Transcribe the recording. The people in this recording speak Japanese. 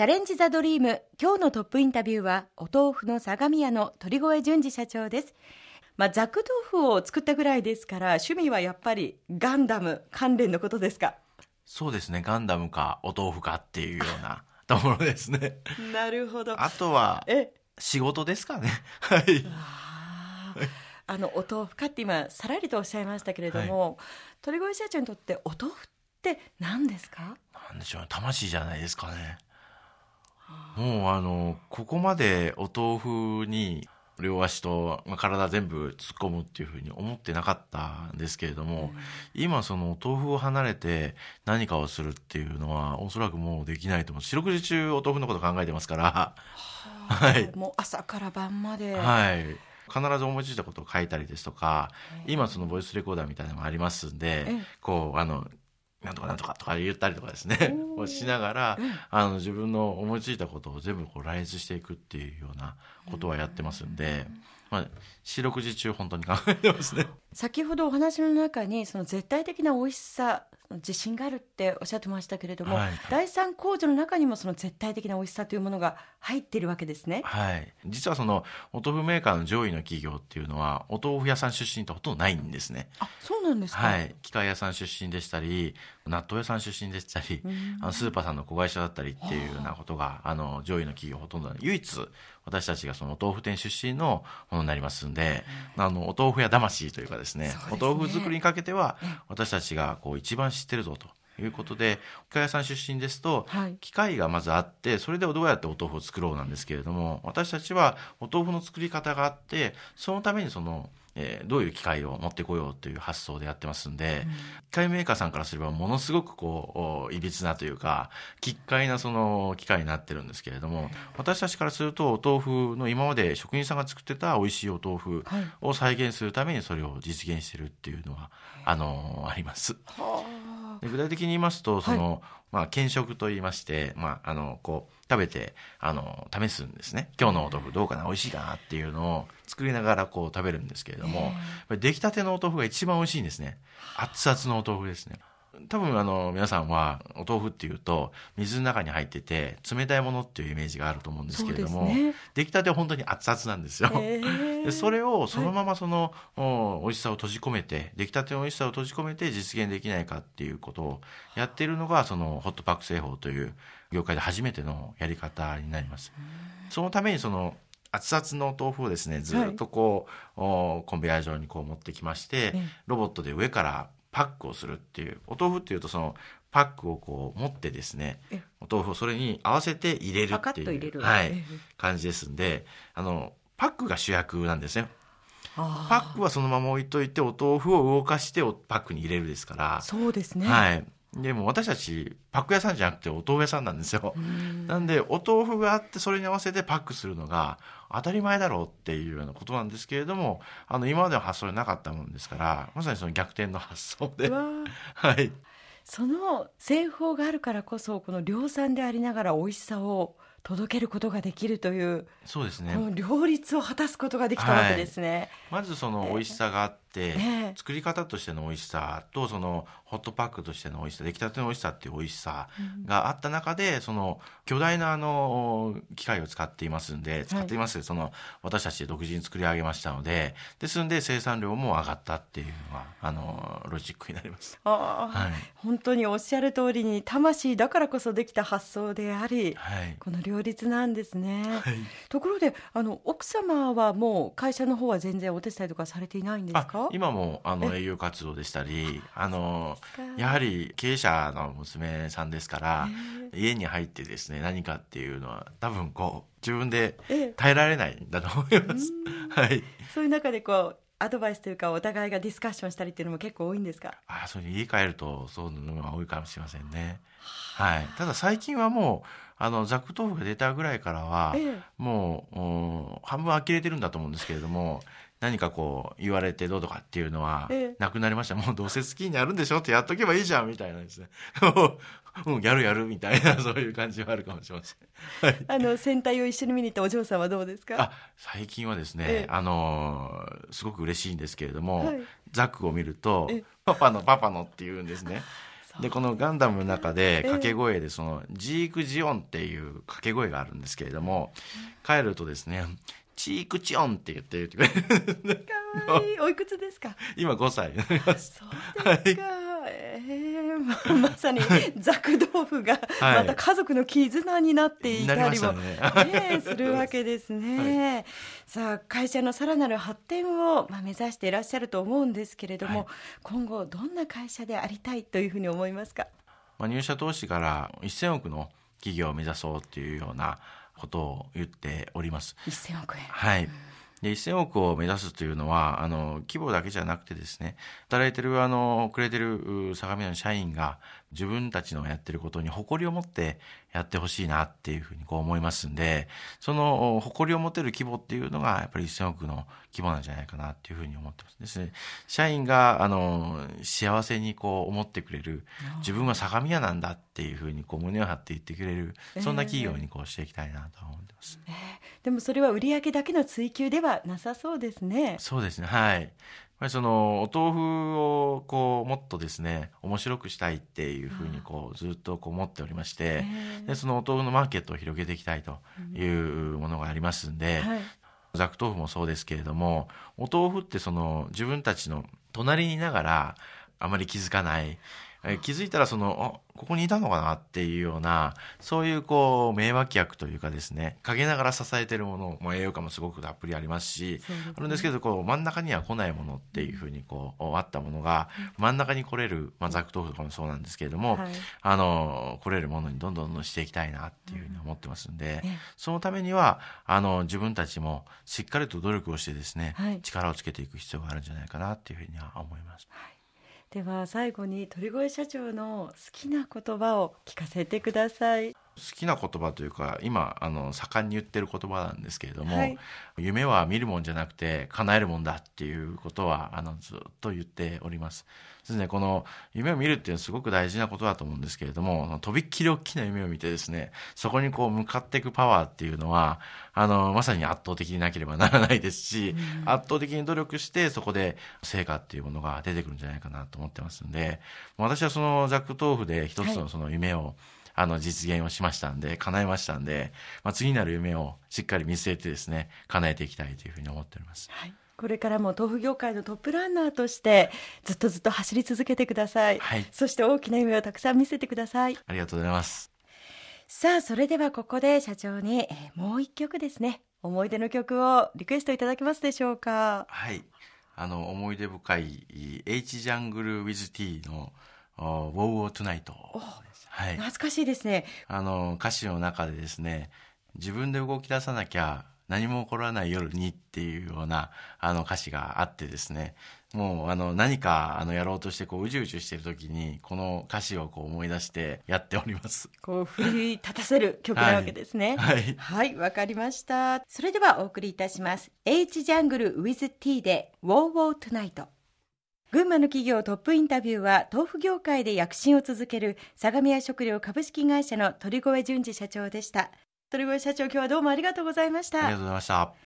チャレンジ・ザ・ドリーム。今日のトップインタビューはお豆腐の相模屋の鳥越淳二社長です。まあ、ザク豆腐を作ったぐらいですから趣味はやっぱりガンダム関連のことですか？そうですね。ガンダムかお豆腐かっていうような ところですね。なるほど。あとは仕事ですかね。はい。あのお豆腐かって今さらりとおっしゃいましたけれども、はい、鳥越社長にとってお豆腐って何ですか？なんでしょう魂じゃないですかねもうあのここまでお豆腐に両足と、まあ、体全部突っ込むっていうふうに思ってなかったんですけれども、うん、今そのお豆腐を離れて何かをするっていうのはおそらくもうできないと思う。四六時中お豆腐のこと考えてますから。はい、もう朝から晩まで。はい。必ず思いついたことを書いたりですとか、今そのボイスレコーダーみたいなのもありますんで、こうあのなんとかなんとかとか言ったりとかですね、をしながら、あの自分の思いついたことを全部こう羅列していくっていうようなことはやってますんで、まあ、四六時中本当に考えてますね。先ほどお話の中にその絶対的な美味しさ自信があるっておっしゃってましたけれども、はい、第三工場の中にもその絶対的な美味しさというものが入っているわけですね。はい。実はそのお豆腐メーカーの上位の企業っていうのはお豆腐屋さん出身ってほとんどないんですね。あ、そうなんですか？はい。機械屋さん出身でしたり、納豆屋さん出身でしたり、あのスーパーさんの子会社だったりっていうようなことがあの上位の企業ほとんど唯一私たちがそのお豆腐店出身のものになりますんで、あのお豆腐屋魂というかですね、すね。お豆腐作りにかけては私たちがこう一番知ってるぞと。いうことで機械屋さん出身ですと、はい、機械がまずあってそれでどうやってお豆腐を作ろうなんですけれども私たちはお豆腐の作り方があってそのためにそのえー、どういう機械を持ってこようという発想でやってますんで、うん、機械メーカーさんからすればものすごくこういびつなというか奇怪なその機械になってるんですけれども、私たちからするとお豆腐の今まで職人さんが作ってた美味しいお豆腐を再現するためにそれを実現してるっていうのは、あのあります。具体的に言いますとその、はい、まあ、検食と言いまして、まあ、あのこう食べてあの試すんですね。今日のお豆腐どうかな？美味しいかな？っていうのを作りながらこう食べるんですけれども出来たてのお豆腐が一番美味しいんですね。熱々のお豆腐ですね多分あの皆さんはお豆腐っていうと水の中に入ってて冷たいものっていうイメージがあると思うんですけれども、ね、出来たては本当に熱々なんですよ。でそれをそのままその、はい、美味しさを閉じ込めて出来たての美味しさを閉じ込めて実現できないかっていうことをやっているのがそのホットパック製法という業界で初めてのやり方になります。そのためにその熱々の豆腐をですねずっとこう、はい、コンベヤー上にこう持ってきましてロボットで上からパックをするっていうお豆腐っていうとそのパックをこう持ってですねお豆腐をそれに合わせて入れるっていう、はい、感じですんであのパックが主役なんですね。パックはそのまま置いといてお豆腐を動かしてパックに入れるですから。そうですね、はい、でも私たちパック屋さんじゃなくてお豆腐屋さんなんですよ。なんでお豆腐があってそれに合わせてパックするのが当たり前だろうっていうようなことなんですけれどもあの今までは発想でなかったもんですからまさにその逆転の発想で。はい、その製法があるからこそこの量産でありながら美味しさを届けることができるというそうですね。両立を果たすことができたわけですね、はい、まずその美味しさがあって、えー、作り方としての美味しさとそのホットパックとしての美味しさ出来たての美味しさっていう美味しさがあった中で、うん、その巨大なあの機械を使っていますんで使っています、はい、その私たちで独自に作り上げましたのでですんで生産量も上がったっていうのはあのロジックになります。あはい、本当におっしゃる通りに魂だからこそできた発想であり、はい、この両立なんですね。はい、ところであの奥様はもう会社の方は全然お手伝いとかされていないんですか？今もあの営業活動でしたりあのやはり経営者の娘さんですから家に入ってですね何かっていうのは多分こう自分で耐えられないんだと思います。はい、そういう中でこうアドバイスというかお互いがディスカッションしたりっていうのも結構多いんですか？あそれ家帰るとそういうのが多いかもしれませんね。はい、ただ最近はもうあのザク豆腐が出たぐらいからは、ええ、もう半分呆れてるんだと思うんですけれども何かこう言われてどうとかっていうのはなくなりました、もうどうせ好きになるんでしょってやっとけばいいじゃんみたいなですね。うんやるやるみたいな そういう感じはあるかもしれません、はい、あの戦隊を一緒に見に行ったお嬢さんはどうですか？あ最近はですね、あのすごく嬉しいんですけれども、はい、ザックを見ると「パパのパパの」って言うんですね。でこのガンダムの中で掛け声でそのジークジオンっていう掛け声があるんですけれども帰るとですねチークチオンって言って言って。かわいい。おいくつですか？今5歳になります。そうですか、はいえー、まさにザク豆腐がまた家族の絆になっていたりも、ね、するわけですね、はい、さあ会社のさらなる発展を、まあ、目指していらっしゃると思うんですけれども、はい、今後どんな会社でありたいというふうに思いますか、まあ、入社投資から1000億の企業を目指そうっていうようなことを言っております。1000億円。はい、うん。で1000億を目指すというのはあの規模だけじゃなくてですね働いてるあのくれてる相模屋の社員が自分たちのやってることに誇りを持ってやってほしいなっていうふうにこう思いますんでその誇りを持てる規模っていうのがやっぱり1000億の規模なんじゃないかなっていうふうに思ってます。ですね。社員があの幸せにこう思ってくれる自分は相模屋なんだっていうふうにこう胸を張って言ってくれるそんな企業にこうしていきたいなと思ってます、えー、でもそれは売上だけの追求ではなさそうですね。そうですね。はい。ぱりそのお豆腐をこうもっとですね面白くしたいっていうふうにこうずっとこう思っておりましてでそのお豆腐のマーケットを広げていきたいというものがありますんで、はい、ザク豆腐もそうですけれどもお豆腐ってその自分たちの隣にいながらあまり気づかない。え気づいたらそのあここにいたのかなっていうようなそういうこう名脇役というかですね陰ながら支えてるものも栄養価もすごくたっぷりありますし、ね、あるんですけどこう真ん中には来ないものっていうふうにこうあったものが真ん中に来れる、まあ、ザク豆腐とかもそうなんですけれども、はい、あの来れるものにどんどんどんどんしていきたいなっていうふうに思ってますんで、うん、そのためにはあの自分たちもしっかりと努力をしてですね、はい、力をつけていく必要があるんじゃないかなっていうふうには思います。はいでは最後に鳥越社長の好きな言葉を聞かせてください。きな言葉というか今あの盛んに言ってる言葉なんですけれども、はい、夢は見るもんじゃなくて叶えるもんだっていうことはあのずっと言っております。ですねこの夢を見るっていうのはすごく大事なことだと思うんですけれどもとびっきり大きな夢を見てですねそこにこう向かっていくパワーっていうのはあのまさに圧倒的になければならないですし、うん、圧倒的に努力してそこで成果っていうものが出てくるんじゃないかなと思ってますんで私はそのザック豆腐で一つのその夢を、はいあの、実現をしましたんで、叶えましたんで、まあ、次なる夢をしっかり見据えてですね、叶えていきたいというふうに思っております。はい。これからも豆腐業界のトップランナーとしてずっとずっと走り続けてください、はい、そして大きな夢をたくさん見せてください。ありがとうございます。さあそれではここで社長に、えー、もう一曲ですね。思い出の曲をリクエストいただけますでしょうか？はい。あの思い出深い H ジャングル with T の「ウォーウォートゥナイト」はい、懐かしいですね。あの歌詞の中でですね自分で動き出さなきゃ何も起こらない夜にっていうようなあの歌詞があってですねもうあの何かあのやろうとしてこううじうじしてる時にこの歌詞をこう思い出してやっております。こう奮い立たせる曲なわけですね。はい。はい。わ、はい、かりました。それではお送りいたします。H ジャングル with T で Wow Wow Tonight 群馬の企業トップインタビューは豆腐業界で躍進を続ける相模屋食料株式会社の鳥越淳二社長でした。鳥越社長今日はどうもありがとうございました。ありがとうございました。